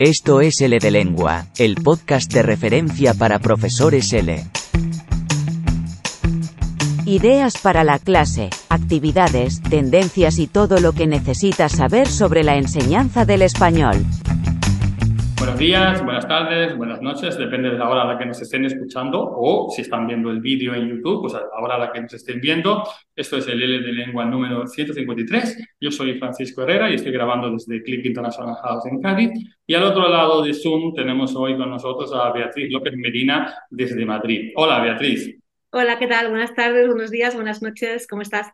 Esto es L de Lengua, el podcast de referencia para profesores L. Ideas para la clase, actividades, tendencias y todo lo que necesitas saber sobre la enseñanza del español. Buenos días, buenas tardes, buenas noches, depende de la hora a la que nos estén escuchando o si están viendo el vídeo en YouTube, pues a la hora a la que nos estén viendo. Esto es el L de Lengua número 153. Yo soy Francisco Herrera y estoy grabando desde Click International House en Cádiz. Y al otro lado de Zoom tenemos hoy con nosotros a Beatriz López Medina desde Madrid. Hola, Beatriz. Hola, ¿qué tal? Buenas tardes, buenos días, buenas noches, ¿cómo estás?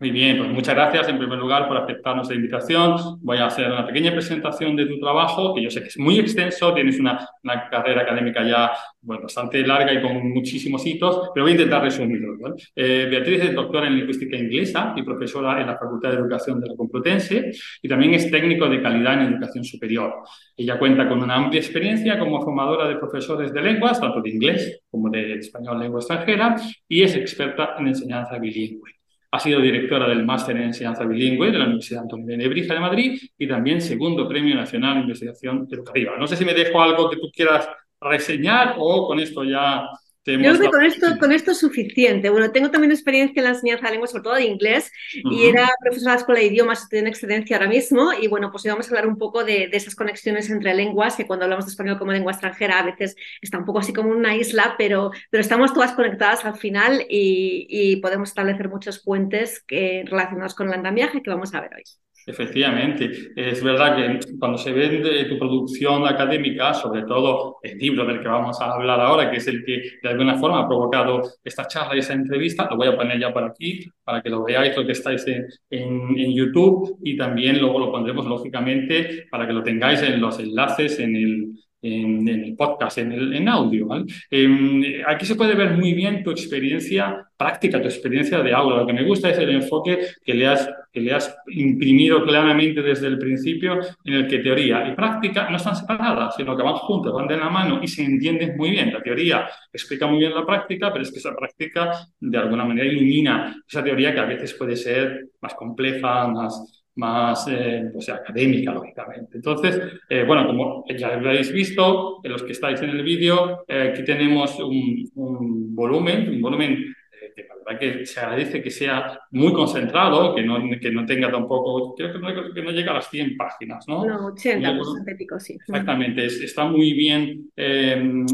Muy bien, pues muchas gracias en primer lugar por aceptar nuestra invitación. Voy a hacer una pequeña presentación de tu trabajo, que yo sé que es muy extenso, tienes una, una carrera académica ya bueno, bastante larga y con muchísimos hitos, pero voy a intentar resumirlo. Eh, Beatriz es doctora en lingüística inglesa y profesora en la Facultad de Educación de la Complutense y también es técnico de calidad en educación superior. Ella cuenta con una amplia experiencia como formadora de profesores de lenguas, tanto de inglés como de español lengua extranjera, y es experta en enseñanza bilingüe. Ha sido directora del Máster en Enseñanza Bilingüe de la Universidad Antonio de Nebrija de Madrid y también segundo Premio Nacional de Investigación Educativa. No sé si me dejo algo que tú quieras reseñar o con esto ya yo creo que con esto, con esto es suficiente. Bueno, tengo también experiencia en la enseñanza de lengua, sobre todo de inglés, y era profesora de la Escuela de Idiomas, estoy en excedencia ahora mismo, y bueno, pues íbamos a hablar un poco de, de, esas conexiones entre lenguas, que cuando hablamos de español como lengua extranjera a veces está un poco así como una isla, pero, pero estamos todas conectadas al final y, y podemos establecer muchos puentes que, relacionados con el andamiaje que vamos a ver hoy. Efectivamente, es verdad que cuando se vende tu producción académica, sobre todo el libro del que vamos a hablar ahora, que es el que de alguna forma ha provocado esta charla y esta entrevista, lo voy a poner ya por aquí para que lo veáis lo que estáis en, en, YouTube y también luego lo pondremos lógicamente para que lo tengáis en los enlaces en el, en, el podcast, en, el, en audio. Eh, aquí se puede ver muy bien tu experiencia práctica, tu experiencia de aula. Lo que me gusta es el enfoque que le has, que le has imprimido claramente desde el principio, en el que teoría y práctica no están separadas, sino que van juntas, van de la mano y se entienden muy bien. La teoría explica muy bien la práctica, pero es que esa práctica de alguna manera ilumina esa teoría que a veces puede ser más compleja, más más eh, pues, académica, lógicamente. Entonces, eh, bueno, como ya lo habéis visto, los que estáis en el vídeo, eh, aquí tenemos un, un, volumen, un volumen que la verdad que se agradece que sea muy concentrado, que no, que no tenga tampoco, creo que no, que no llega a las 100 páginas, ¿no? No, 80, pues, sí. Exactamente, es, está muy bien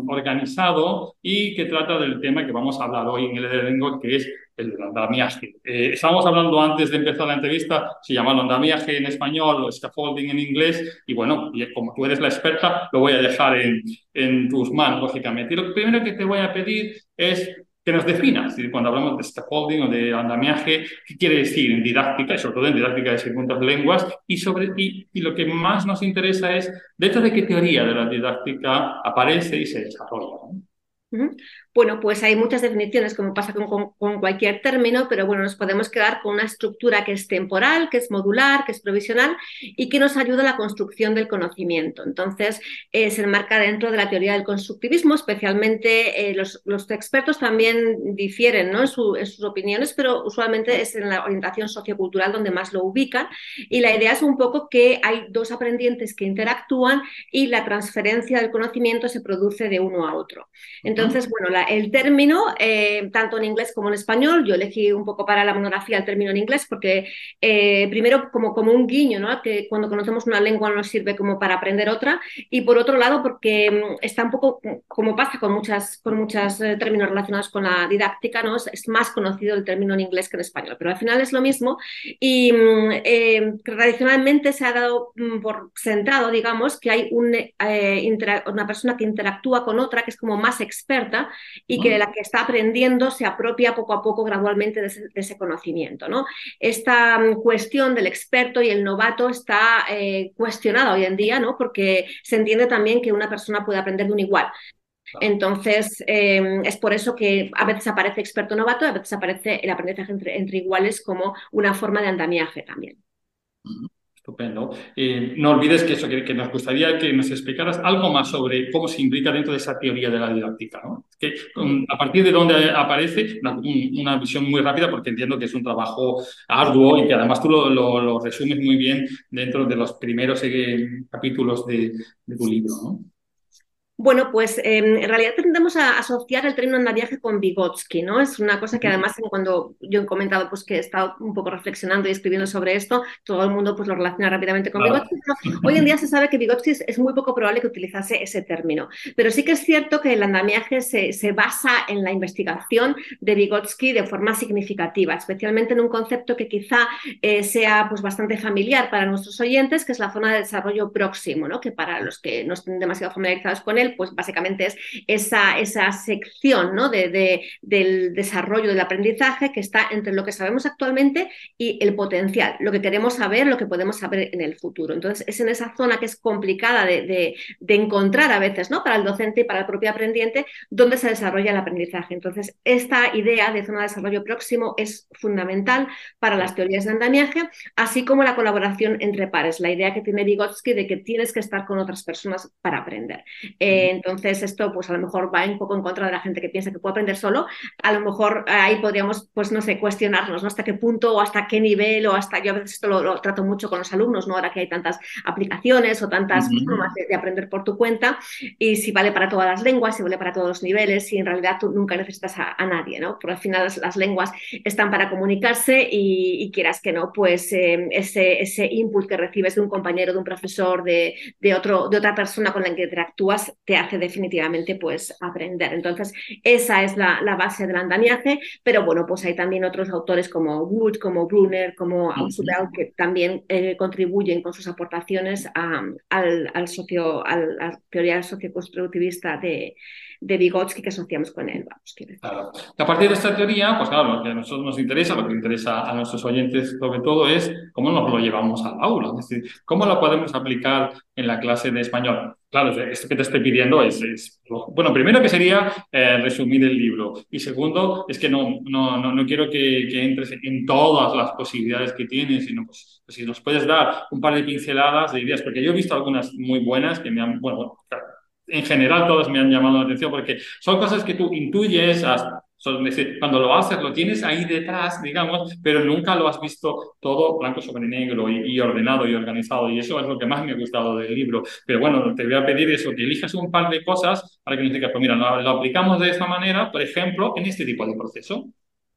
organizado y que trata del tema que vamos a hablar hoy en el Elengo, que es el andamiaje. Eh, estábamos hablando antes de empezar la entrevista, se llama andamiaje en español o scaffolding en inglés, y bueno, y como tú eres la experta, lo voy a dejar en, en tus manos, lógicamente. Y lo primero que te voy a pedir es que nos definas, cuando hablamos de scaffolding o de andamiaje, ¿qué quiere decir en didáctica, y sobre todo en didáctica de segundas lenguas? Y, sobre, y, y lo que más nos interesa es, ¿dentro de qué teoría de la didáctica aparece y se desarrolla? Bueno, pues hay muchas definiciones, como pasa con, con, cualquier término, pero bueno, nos podemos quedar con una estructura que es temporal, que es modular, que es provisional y que nos ayuda a la construcción del conocimiento. Entonces, eh, se enmarca dentro de la teoría del constructivismo, especialmente eh, los, los, expertos también difieren ¿no? en, en, sus opiniones, pero usualmente es en la orientación sociocultural donde más lo ubican. Y la idea es un poco que hay dos aprendientes que interactúan y la transferencia del conocimiento se produce de uno a otro. Entonces, bueno, la, el término, eh, tanto en inglés como en español, yo elegí un poco para la monografía el término en inglés porque eh, primero como, como un guiño, ¿no? que cuando conocemos una lengua nos sirve como para aprender otra y por otro lado porque mm, está un poco como pasa con muchas, con muchos eh, términos relacionados con la didáctica, ¿no? Es, más conocido el término en inglés que en español, pero al final es lo mismo y mm, tradicionalmente se ha dado mm, por sentado, digamos, que hay un, una persona que interactúa con otra que es como más experta y que la que está aprendiendo se apropia poco a poco gradualmente de ese, conocimiento. ¿no? Esta mm, cuestión del experto y el novato está eh, cuestionada hoy en día, ¿no? porque se entiende también que una persona puede aprender de un igual. Entonces, eh, es por eso que a veces aparece experto novato, a veces aparece el aprendizaje entre, entre iguales como una forma de andamiaje también Estupendo. Eh, no olvides que eso, que, nos gustaría que nos explicaras algo más sobre cómo se implica dentro de esa teoría de la didáctica. ¿no? Que, a partir de dónde aparece una, visión muy rápida, porque entiendo que es un trabajo arduo y que además tú lo, resumes muy bien dentro de los primeros eh, capítulos de, de tu libro. Bueno, pues em, en realidad tendemos a asociar el término andamiaje con Vygotsky, ¿no? Es una cosa que además cuando yo he comentado pues que he estado un poco reflexionando y escribiendo sobre esto, todo el mundo pues lo relaciona rápidamente con Vygotsky. hoy en día se sabe que Vygotsky es, muy poco probable que utilizase ese término, pero sí que es cierto que el andamiaje se, se basa en la investigación de Vygotsky de forma significativa, especialmente en un concepto que quizá eh, sea pues bastante familiar para nuestros oyentes, que es la zona de desarrollo próximo, ¿no? Que para los que no estén demasiado familiarizados con él, pues básicamente es esa, esa sección ¿no? de, del desarrollo del aprendizaje que está entre lo que sabemos actualmente y el potencial, lo que queremos saber, lo que podemos saber en el futuro. Entonces, es en esa zona que es complicada de, encontrar a veces ¿no? para el docente y para el propio aprendiente donde se desarrolla el aprendizaje. Entonces, esta idea de zona de desarrollo próximo es fundamental para las teorías de andamiaje, así como la colaboración entre pares, la idea que tiene Vygotsky de que tienes que estar con otras personas para aprender. Eh, entonces, esto pues a lo mejor va un poco en contra de la gente que piensa que puede aprender solo. A lo mejor ahí podríamos, pues no sé, cuestionarnos, ¿no? Hasta qué punto o hasta qué nivel o hasta, yo a veces esto lo, trato mucho con los alumnos, ¿no? Ahora que hay tantas aplicaciones o tantas formas de, aprender por tu cuenta y si vale para todas las lenguas, si vale para todos los niveles, si en realidad tú nunca necesitas a, nadie, ¿no? Porque al final las, lenguas están para comunicarse y, quieras que no, pues eh, ese, ese input que recibes de un compañero, de un profesor, de, de, otro, de otra persona con la que interactúas, te hace definitivamente pues aprender. Entonces, esa es la, base del andamiaje, pero bueno, pues hay también otros autores como Wood, como Brunner, como Ausubel, que también eh, contribuyen con sus aportaciones al, socio, a la teoría socioconstructivista de, de Vygotsky que asociamos con él. Vamos, A partir de esta teoría, pues claro, lo que a nosotros nos interesa, lo que interesa a nuestros oyentes sobre todo es cómo nos lo llevamos al aula, es decir, cómo lo podemos aplicar en la clase de español. Claro, esto que te estoy pidiendo es, bueno, primero que sería eh, resumir el libro y segundo es que no, no, no, quiero que, que, entres en todas las posibilidades que tienes, sino pues, si nos puedes dar un par de pinceladas de ideas, porque yo he visto algunas muy buenas que me han, bueno, en general todas me han llamado la atención porque son cosas que tú intuyes, cuando lo haces lo tienes ahí detrás, digamos, pero nunca lo has visto todo blanco sobre negro y, ordenado y organizado y eso es lo que más me ha gustado del libro. Pero bueno, te voy a pedir eso, que elijas un par de cosas para que nos digas, pues mira, lo aplicamos de esta manera, por ejemplo, en este tipo de proceso.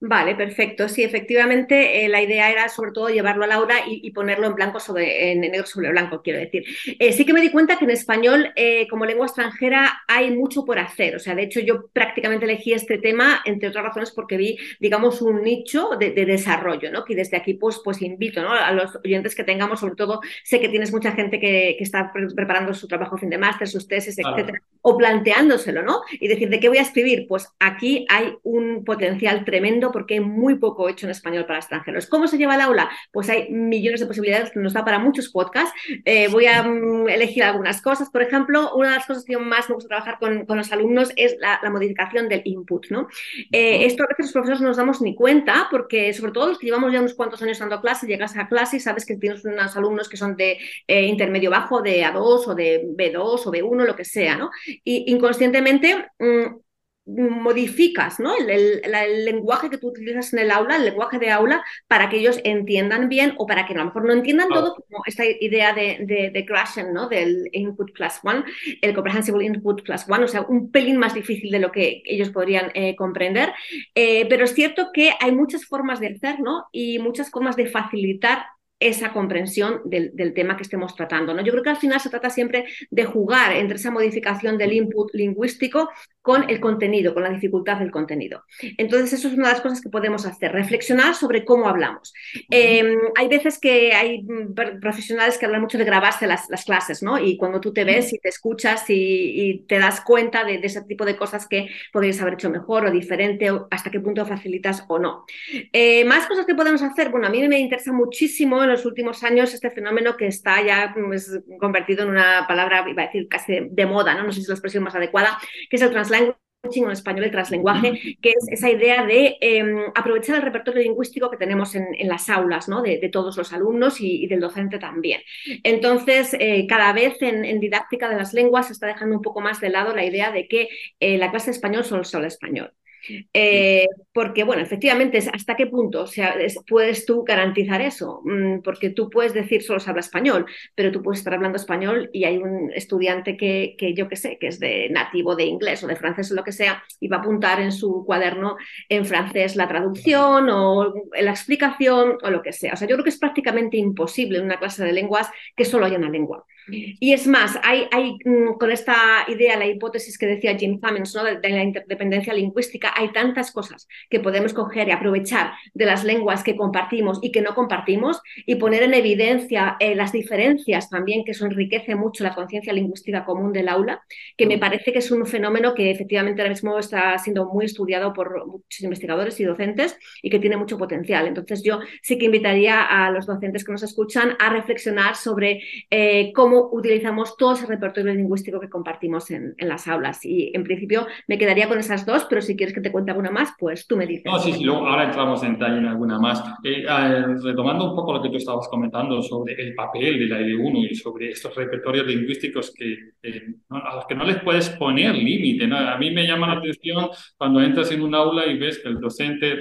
Vale, perfecto. Sí, efectivamente, eh, la idea era sobre todo llevarlo a Laura y, y, ponerlo en blanco sobre, en negro sobre blanco, quiero decir. Eh, sí que me di cuenta que en español, eh, como lengua extranjera, hay mucho por hacer. O sea, de hecho, yo prácticamente elegí este tema, entre otras razones, porque vi, digamos, un nicho de, desarrollo, ¿no? Que desde aquí, pues, pues invito ¿no? a los oyentes que tengamos, sobre todo, sé que tienes mucha gente que, que está preparando su trabajo fin de máster, sus tesis, etcétera, o planteándoselo, ¿no? Y decir, ¿de qué voy a escribir? Pues aquí hay un potencial tremendo porque hay muy poco hecho en español para extranjeros. ¿Cómo se lleva el aula? Pues hay millones de posibilidades que nos da para muchos podcasts. Eh, voy a mm, elegir algunas cosas. Por ejemplo, una de las cosas que más me gusta trabajar con, los alumnos es la, modificación del input. ¿no? Eh, esto a veces los profesores no nos damos ni cuenta porque, sobre todo los que llevamos ya unos cuantos años dando clase, llegas a clase y sabes que tienes unos alumnos que son de eh, intermedio bajo, de A2 o de B2 o B1, lo que sea. ¿no? Y inconscientemente... Mm, modificas ¿no? El, lenguaje que tú utilizas en el aula, el lenguaje de aula, para que ellos entiendan bien o para que a lo mejor no entiendan todo, como esta idea de, de, de ¿no? del Input Class One, el Comprehensible Input Class One, o sea, un pelín más difícil de lo que ellos podrían eh, comprender. Eh, pero es cierto que hay muchas formas de hacer ¿no? y muchas formas de facilitar esa comprensión del, tema que estemos tratando. ¿no? Yo creo que al final se trata siempre de jugar entre esa modificación del input lingüístico con el contenido, con la dificultad del contenido. Entonces, eso es una de las cosas que podemos hacer, reflexionar sobre cómo hablamos. Em, hay veces que hay profesionales que hablan mucho de grabarse las, clases, ¿no? Y cuando tú te ves y te escuchas y, te das cuenta de, ese tipo de cosas que podrías haber hecho mejor o diferente, o hasta qué punto facilitas o no. Eh, más cosas que podemos hacer, bueno, a mí me interesa muchísimo en los últimos años este fenómeno que está ya pues, convertido en una palabra, iba a decir casi de, moda, ¿no? no sé si es la expresión más adecuada, que es el translanguage en español el translenguaje, que es esa idea de em, aprovechar el repertorio lingüístico que tenemos en, las aulas, ¿no? de, todos los alumnos y, del docente también. Entonces, eh, cada vez en, didáctica de las lenguas se está dejando un poco más de lado la idea de que eh, la clase de español solo es español. Eh, porque, bueno, efectivamente, ¿hasta qué punto o sea, puedes tú garantizar eso? Mm, porque tú puedes decir solo se habla español, pero tú puedes estar hablando español y hay un estudiante que, que yo qué sé, que es de nativo de inglés o de francés o lo que sea, y va a apuntar en su cuaderno en francés la traducción o la explicación o lo que sea. O sea, yo creo que es prácticamente imposible en una clase de lenguas que solo haya una lengua. Y es más, hay, hay mm, con esta idea, la hipótesis que decía Jim Cummins ¿no? de, la interdependencia lingüística, hay tantas cosas que podemos coger y aprovechar de las lenguas que compartimos y que no compartimos y poner en evidencia eh, las diferencias también, que eso enriquece mucho la conciencia lingüística común del aula, que me parece que es un fenómeno que efectivamente ahora mismo está siendo muy estudiado por muchos investigadores y docentes y que tiene mucho potencial. Entonces yo sí que invitaría a los docentes que nos escuchan a reflexionar sobre eh, cómo utilizamos todo ese repertorio lingüístico que compartimos en, las aulas. Y en principio me quedaría con esas dos, pero si quieres que te cuente alguna más, pues tú me dices. No, sí, sí, luego ahora entramos en detalle en alguna más. Eh, retomando un poco lo que tú estabas comentando sobre el papel de la L1 y sobre estos repertorios lingüísticos que, eh, a los que no les puedes poner límite. A mí me llama la atención cuando entras en un aula y ves que el docente...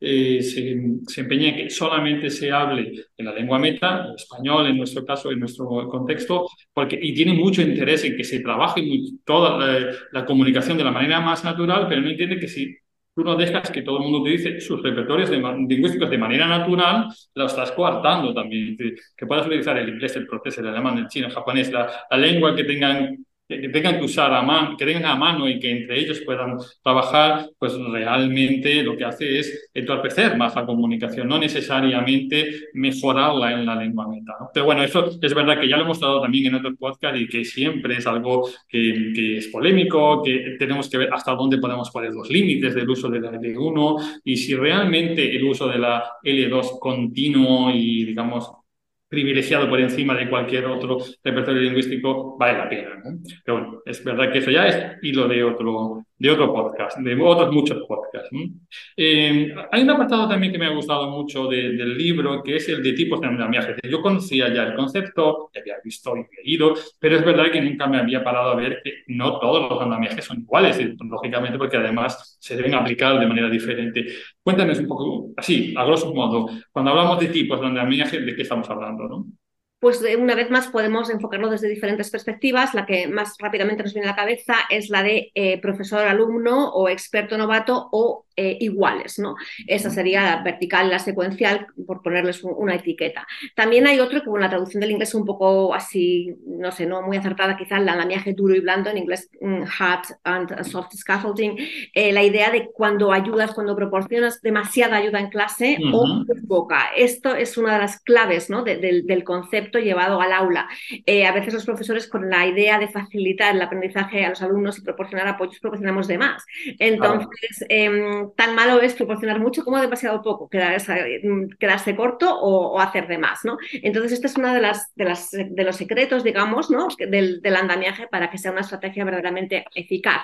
Eh, se, empeña en que solamente se hable en la lengua meta, español en nuestro caso, en nuestro contexto, porque, y tiene mucho interés en que se trabaje toda la, comunicación de la manera más natural, pero no entiende que si tú no dejas que todo el mundo utilice sus repertorios lingüísticos de manera natural, lo estás coartando también. Que puedas utilizar el inglés, el francés, el alemán, el chino, el japonés, la, la lengua que tengan que tengan que usar a mano, que tengan a mano y que entre ellos puedan trabajar, pues realmente lo que hace es entorpecer más la comunicación, no necesariamente mejorarla en la lengua meta. Pero bueno, eso es verdad que ya lo hemos dado también en otros podcasts y que siempre es algo que, que, es polémico, que tenemos que ver hasta dónde podemos poner los límites del uso de la L1 y si realmente el uso de la L2 continuo y, digamos, privilegiado por encima de cualquier otro repertorio lingüístico, vale la pena. Pero bueno, es verdad que eso ya es hilo de otro, de otro podcast, de otros muchos podcasts. Eh, hay un apartado también que me ha gustado mucho del libro, que es el de tipos de andamiaje. Yo conocía ya el concepto, ya había visto y leído, pero es verdad que nunca me había parado a ver que no todos los andamiajes son iguales, lógicamente, porque además se deben aplicar de manera diferente. Cuéntanos un poco, así, a grosso modo, cuando hablamos de tipos de andamiaje, ¿de qué estamos hablando? ¿no? Pues una vez más podemos enfocarlo desde diferentes perspectivas. La que más rápidamente nos viene a la cabeza es la de eh, profesor-alumno o experto novato o eh, iguales, ¿no? Esa sería la vertical, la secuencial, por ponerles una etiqueta. También hay otro que, bueno, la traducción del inglés es un poco así, no sé, no muy acertada, quizás el andamiaje duro y blando, en inglés mm, hard and soft scaffolding, eh, la idea de cuando ayudas, cuando proporcionas demasiada ayuda en clase o poca. Esto es una de las claves, ¿no? del concepto llevado al aula. Eh, a veces los profesores con la idea de facilitar el aprendizaje a los alumnos y proporcionar apoyos, proporcionamos de más. Entonces, em, tan malo es proporcionar mucho como demasiado poco, quedarse, mm, quedarse corto o, hacer de más, ¿no? Entonces, este es uno de, las, de, las, de los secretos, digamos, ¿no? Del, del, andamiaje para que sea una estrategia verdaderamente eficaz.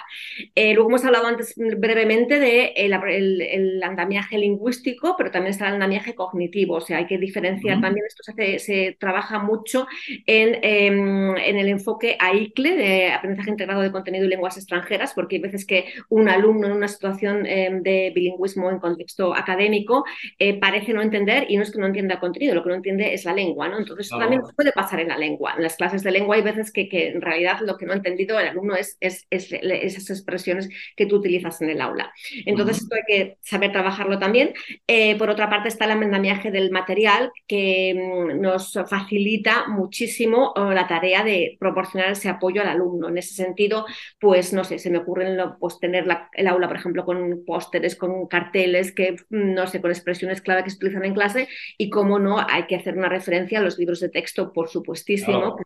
Eh, luego hemos hablado antes brevemente de el, andamiaje lingüístico, pero también está el andamiaje cognitivo, o sea, hay que diferenciar también, esto se, se trabaja mucho en, em, en, el enfoque AICLE, de aprendizaje integrado de contenido y lenguas extranjeras, porque hay veces que un alumno en una situación em, de bilingüismo en contexto académico eh, parece no entender y no es que no entienda el contenido, lo que no entiende es la lengua, ¿no? Entonces también puede pasar en la lengua. En las clases de lengua hay veces que, que en realidad lo que no ha entendido el alumno es, es, esas expresiones que tú utilizas en el aula. Entonces esto hay que saber trabajarlo también. Eh, por otra parte está el amendamiaje del material que mm, nos facilita muchísimo eh, la tarea de proporcionar ese apoyo al alumno. En ese sentido, pues no sé, se me ocurre pues, tener el aula, por ejemplo, con póster con carteles, que no sé, con expresiones clave que se utilizan en clase y cómo no hay que hacer una referencia a los libros de texto, por supuestísimo,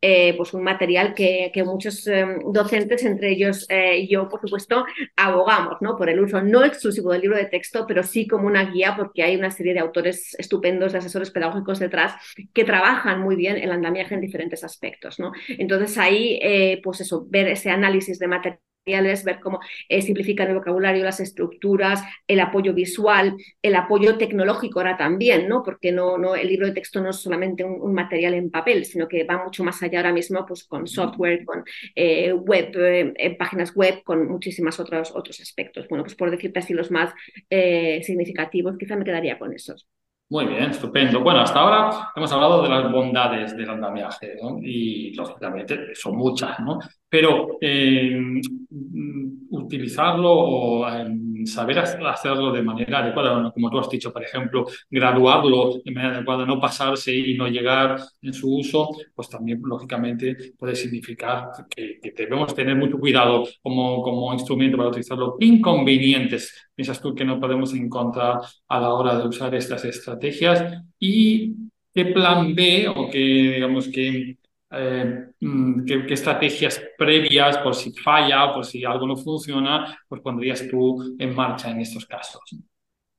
eh, pues un material que, que muchos eh, docentes, entre ellos eh, yo, por supuesto, abogamos ¿no? por el uso no exclusivo del libro de texto, pero sí como una guía porque hay una serie de autores estupendos, de asesores pedagógicos detrás que trabajan muy bien el andamiaje en diferentes aspectos. ¿no? Entonces ahí, pues eso, ver ese análisis de material ver cómo eh, simplifican el vocabulario, las estructuras, el apoyo visual, el apoyo tecnológico ahora también, ¿no? Porque no, no, el libro de texto no es solamente un, material en papel, sino que va mucho más allá ahora mismo pues, con software, con eh, web, eh, páginas web, con muchísimos otros, otros aspectos. Bueno, pues por decirte así los más significativos, quizá me quedaría con esos. Muy bien, estupendo. Bueno, hasta ahora hemos hablado de las bondades del andamiaje, ¿no? Y lógicamente son muchas, ¿no? Pero eh, utilizarlo o em, saber hacerlo de manera adecuada, como tú has dicho, por ejemplo, graduarlo de manera adecuada, no pasarse y no llegar en su uso, pues también lógicamente puede significar que, debemos tener mucho cuidado como, como instrumento para utilizarlo. Inconvenientes, piensas tú que no podemos encontrar a la hora de usar estas estrategias y qué plan B o qué, digamos, que eh, mm, qué, estrategias previas por si falla, por si algo no funciona, pues pondrías tú en marcha en estos casos.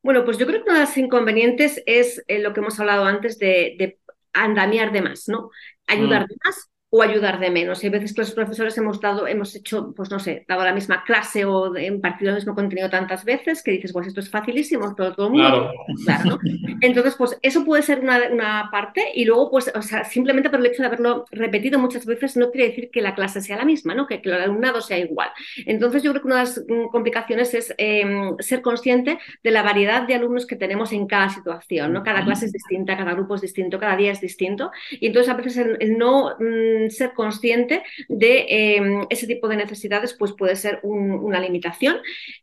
Bueno, pues yo creo que uno de los inconvenientes es eh, lo que hemos hablado antes de, de andamiar de más, ¿no? Ayudar mm. de más o ayudar de menos. Y hay veces que los profesores hemos dado, hemos hecho, pues no sé, dado la misma clase o impartido el mismo contenido tantas veces que dices, pues esto es facilísimo, todo, todo el mundo. Claro. Entonces, pues eso puede ser una, una, parte y luego, pues, o sea, simplemente por el hecho de haberlo repetido muchas veces no quiere decir que la clase sea la misma, ¿no? Que, que el alumnado sea igual. Entonces, yo creo que una de las mm, complicaciones es em, ser consciente de la variedad de alumnos que tenemos en cada situación, ¿no? Cada clase es distinta, cada grupo es distinto, cada día es distinto. Y entonces, a veces el, no... Mm, ser consciente de em, ese tipo de necesidades pues puede ser una limitación.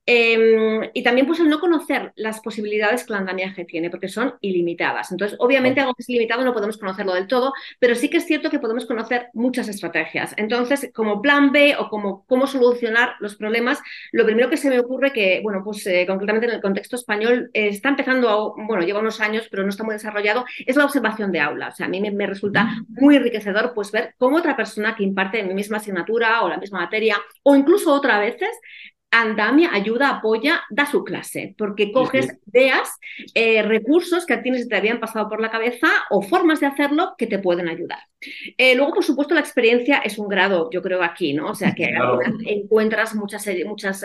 Em, y también pues el no conocer las posibilidades que el andamiaje tiene, porque son ilimitadas. Entonces, obviamente algo que es limitado no podemos conocerlo del todo, pero sí que es cierto que podemos conocer muchas estrategias. Entonces, como plan B o como cómo solucionar los problemas, lo primero que se me ocurre que, bueno, pues eh, concretamente en el contexto español eh, está empezando, bueno, lleva unos años, pero no está muy desarrollado, es la observación de aula. O sea, a mí me, me resulta muy enriquecedor pues ver cómo otra persona que imparte mi misma asignatura o la misma materia, o incluso otras veces Andamia ayuda, apoya, da su clase, porque coges ideas, eh, recursos que a ti te habían pasado por la cabeza o formas de hacerlo que te pueden ayudar. Eh, luego, por supuesto, la experiencia es un grado, yo creo, aquí, ¿no? O sea, que encuentras muchas, eh, muchas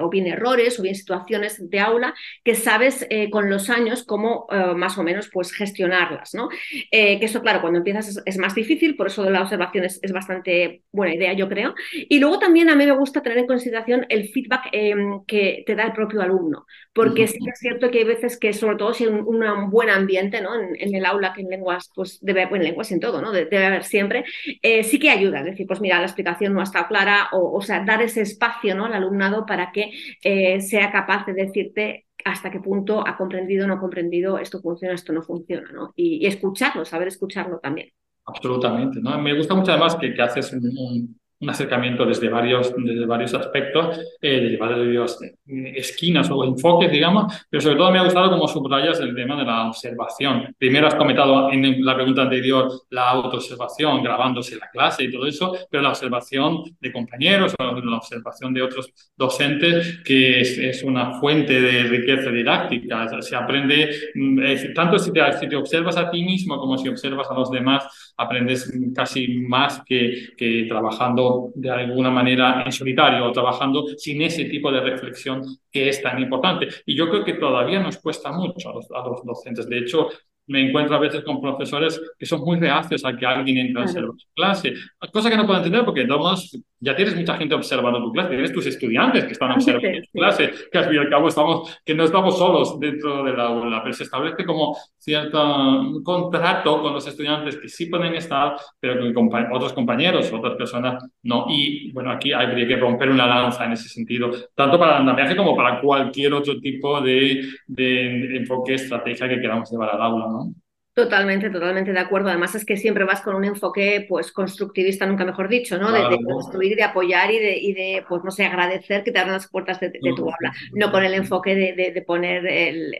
o bien errores o bien situaciones de aula que sabes con los años cómo más o menos pues gestionarlas, ¿no? que eso, claro, cuando empiezas es, más difícil, por eso la observación es, es bastante buena idea, yo creo. Y luego también a mí me gusta tener en consideración el feedback em, que te da el propio alumno, porque sí que es cierto que hay veces que, sobre todo si hay un, buen ambiente ¿no? En, el aula, que en lenguas, pues debe haber, en lenguas en todo, ¿no? debe haber siempre, eh, sí que ayuda, es decir, pues mira, la explicación no ha estado clara, o, o sea, dar ese espacio ¿no? al alumnado para que eh, sea capaz de decirte hasta qué punto ha comprendido o no ha comprendido esto funciona, esto no funciona, ¿no? Y, escucharlo, saber escucharlo también. Absolutamente, ¿no? Me gusta mucho además que, que haces un, un acercamiento desde varios, desde varios aspectos, eh, desde varias esquinas o enfoques, digamos, pero sobre todo me ha gustado como subrayas el tema de la observación. Primero has comentado en la pregunta anterior la autoobservación, grabándose la clase y todo eso, pero la observación de compañeros o la observación de otros docentes, que es, una fuente de riqueza didáctica. Se aprende, mm, tanto si te, si te observas a ti mismo como si observas a los demás, aprendes casi más que, que trabajando de alguna manera en solitario o trabajando sin ese tipo de reflexión que es tan importante. Y yo creo que todavía nos cuesta mucho a los, a los docentes. De hecho, me encuentro a veces con profesores que son muy reacios a que alguien entre en su clase, cosa que no puedo entender porque todos ya tienes mucha gente observando tu clase, tienes tus estudiantes que están observando tu clase, que al fin y al cabo estamos, que no estamos solos dentro de la aula, pero se establece como cierto contrato con los estudiantes que sí pueden estar, pero con otros compañeros, otras personas no. Y bueno, aquí habría que romper una lanza en ese sentido, tanto para el andamiaje como para cualquier otro tipo de, de enfoque, estrategia que queramos llevar al aula, ¿no? Totalmente, totalmente de acuerdo. Además es que siempre vas con un enfoque pues constructivista, nunca mejor dicho, ¿no? De, construir, de apoyar y de, y de, pues no sé, agradecer que te abran las puertas de, tu aula, no con el enfoque de, poner el,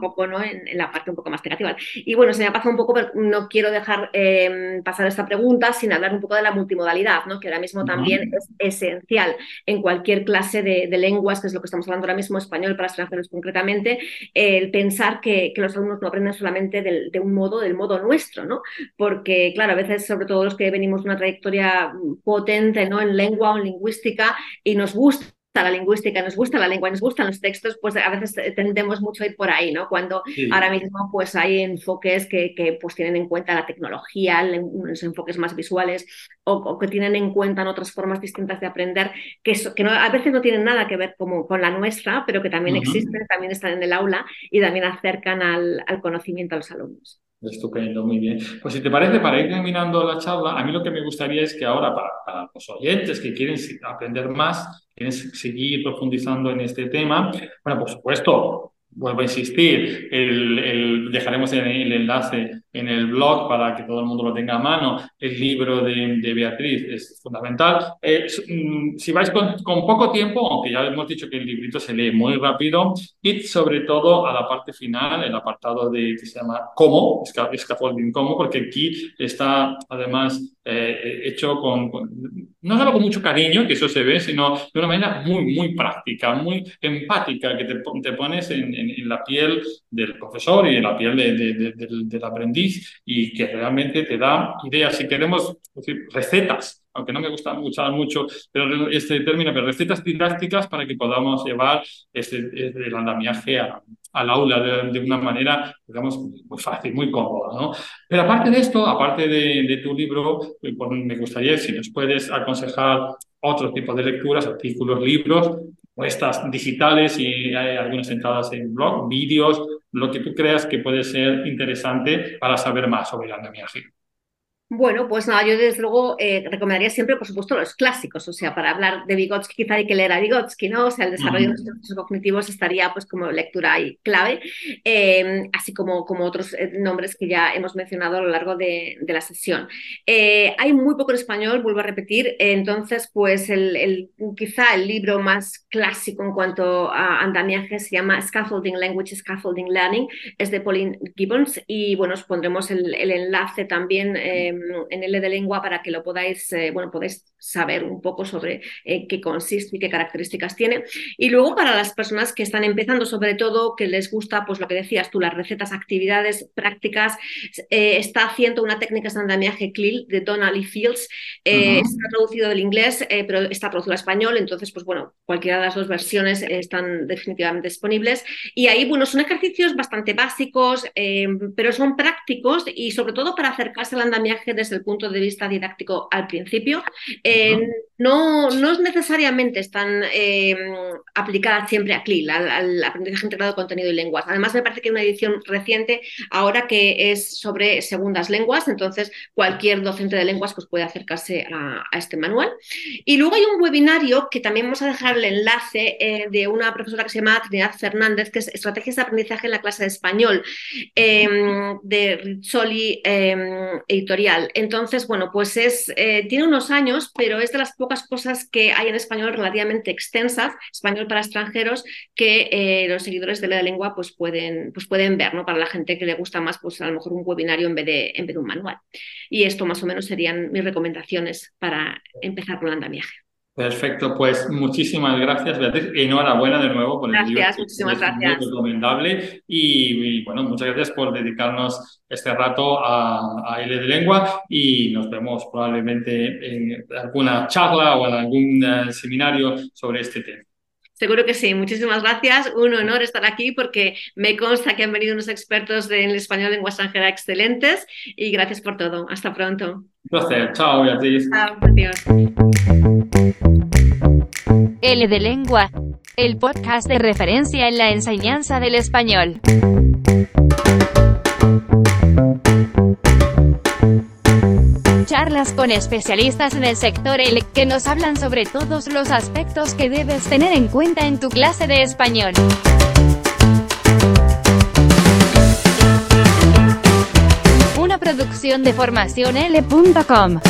foco ¿no? En, la parte un poco más negativa. Y bueno, se me ha pasado un poco, pero no quiero dejar em, pasar esta pregunta sin hablar un poco de la multimodalidad, ¿no? Que ahora mismo también es esencial en cualquier clase de, lenguas, que es lo que estamos hablando ahora mismo, español para extranjeros concretamente, el pensar que, que los alumnos no aprenden solamente del de un modo, del modo nuestro, ¿no? Porque, claro, a veces, sobre todo los que venimos de una trayectoria potente, ¿no? En lengua o en lingüística y nos gusta la lingüística, nos gusta la lengua, nos gustan los textos, pues a veces tendemos mucho a ir por ahí, ¿no? Cuando ahora mismo pues hay enfoques que, que, pues tienen en cuenta la tecnología, los enfoques más visuales o, que tienen en cuenta otras formas distintas de aprender que, que no, a veces no tienen nada que ver como, con la nuestra, pero que también existen, también están en el aula y también acercan al, al conocimiento a los alumnos. Estupendo, muy bien. Pues si te parece, para ir terminando la charla, a mí lo que me gustaría es que ahora para, los oyentes que quieren aprender más, quieren seguir profundizando en este tema, bueno, por supuesto, vuelvo a insistir, el, dejaremos el, el, enlace en el blog para que todo el mundo lo tenga a mano. El libro de, de Beatriz es fundamental. Eh, mm, si vais con, con, poco tiempo, aunque ya hemos dicho que el librito se lee muy rápido, y sobre todo a la parte final, el apartado de, que se llama cómo, scaffolding cómo, porque aquí está además eh, hecho con, no solo con mucho cariño, que eso se ve, sino de una manera muy, muy práctica, muy empática, que te, te pones en, en, la piel del profesor y en la piel de, de, del aprendiz y que realmente te da ideas. Si queremos decir, recetas, aunque no me gusta mucho pero este término, pero recetas didácticas para que podamos llevar este, el andamiaje al aula de, una manera, digamos, muy fácil, muy cómoda. ¿no? Pero aparte de esto, aparte de, de tu libro, eh, pues me gustaría si nos puedes aconsejar otro tipo de lecturas, artículos, libros, estas digitales y hay algunas entradas en blog, vídeos, lo que tú creas que puede ser interesante para saber más sobre el andamiaje. Bueno, pues nada, yo desde luego eh, recomendaría siempre, por supuesto, los clásicos. O sea, para hablar de Vygotsky, quizá hay que leer a Vygotsky, ¿no? O sea, el desarrollo de los procesos cognitivos estaría pues como lectura clave, em, así como, como otros eh, nombres que ya hemos mencionado a lo largo de, la sesión. Eh, hay muy poco en español, vuelvo a repetir, entonces, pues el, quizá el libro más clásico en cuanto a andamiaje se llama Scaffolding Language, Scaffolding Learning, es de Pauline Gibbons y bueno, os pondremos el, el enlace también en L de lengua para que lo podáis, eh, bueno, podéis saber un poco sobre eh, qué consiste y qué características tiene. Y luego para las personas que están empezando, sobre todo, que les gusta, pues lo que decías tú, las recetas, actividades, prácticas, eh, está haciendo una técnica de andamiaje CLIL de Donald Fields. Está traducido del inglés, pero está traducido al español, entonces, pues bueno, cualquiera de las dos versiones están definitivamente disponibles. Y ahí, bueno, son ejercicios bastante básicos, pero son prácticos y sobre todo para acercarse al andamiaje desde el punto de vista didáctico al principio. Eh, no, no necesariamente están eh, aplicadas siempre a CLIL, al, aprendizaje integrado de contenido y lenguas. Además, me parece que hay una edición reciente ahora que es sobre segundas lenguas, entonces cualquier docente de lenguas pues, puede acercarse a, este manual. Y luego hay un webinario que también vamos a dejar el enlace eh, de una profesora que se llama Trinidad Fernández, que es Estrategias de Aprendizaje en la clase de español, de Rizzoli Editorial entonces, bueno, pues es, eh, tiene unos años, pero es de las pocas cosas que hay en español relativamente extensas, español para extranjeros, que eh, los seguidores de la lengua pues pueden, pues pueden ver, ¿no? Para la gente que le gusta más, pues a lo mejor un webinario en vez de, en vez de un manual. Y esto más o menos serían mis recomendaciones para empezar con el andamiaje. Perfecto, pues muchísimas gracias, Beatriz. Enhorabuena de nuevo por el gracias, Gracias, muchísimas gracias. Muy recomendable. Y, bueno, muchas gracias por dedicarnos este rato a, a L de Lengua y nos vemos probablemente en alguna charla o en algún eh, seminario sobre este tema. Seguro que sí. Muchísimas gracias. Un honor estar aquí porque me consta que han venido unos expertos en el español lengua extranjera excelentes y gracias por todo. Hasta pronto. Un placer. Chao, Beatriz. Chao, adiós. L de Lengua, el podcast de referencia en la enseñanza del español. Con especialistas en el sector L que nos hablan sobre todos los aspectos que debes tener en cuenta en tu clase de español. Una producción de formación L.com.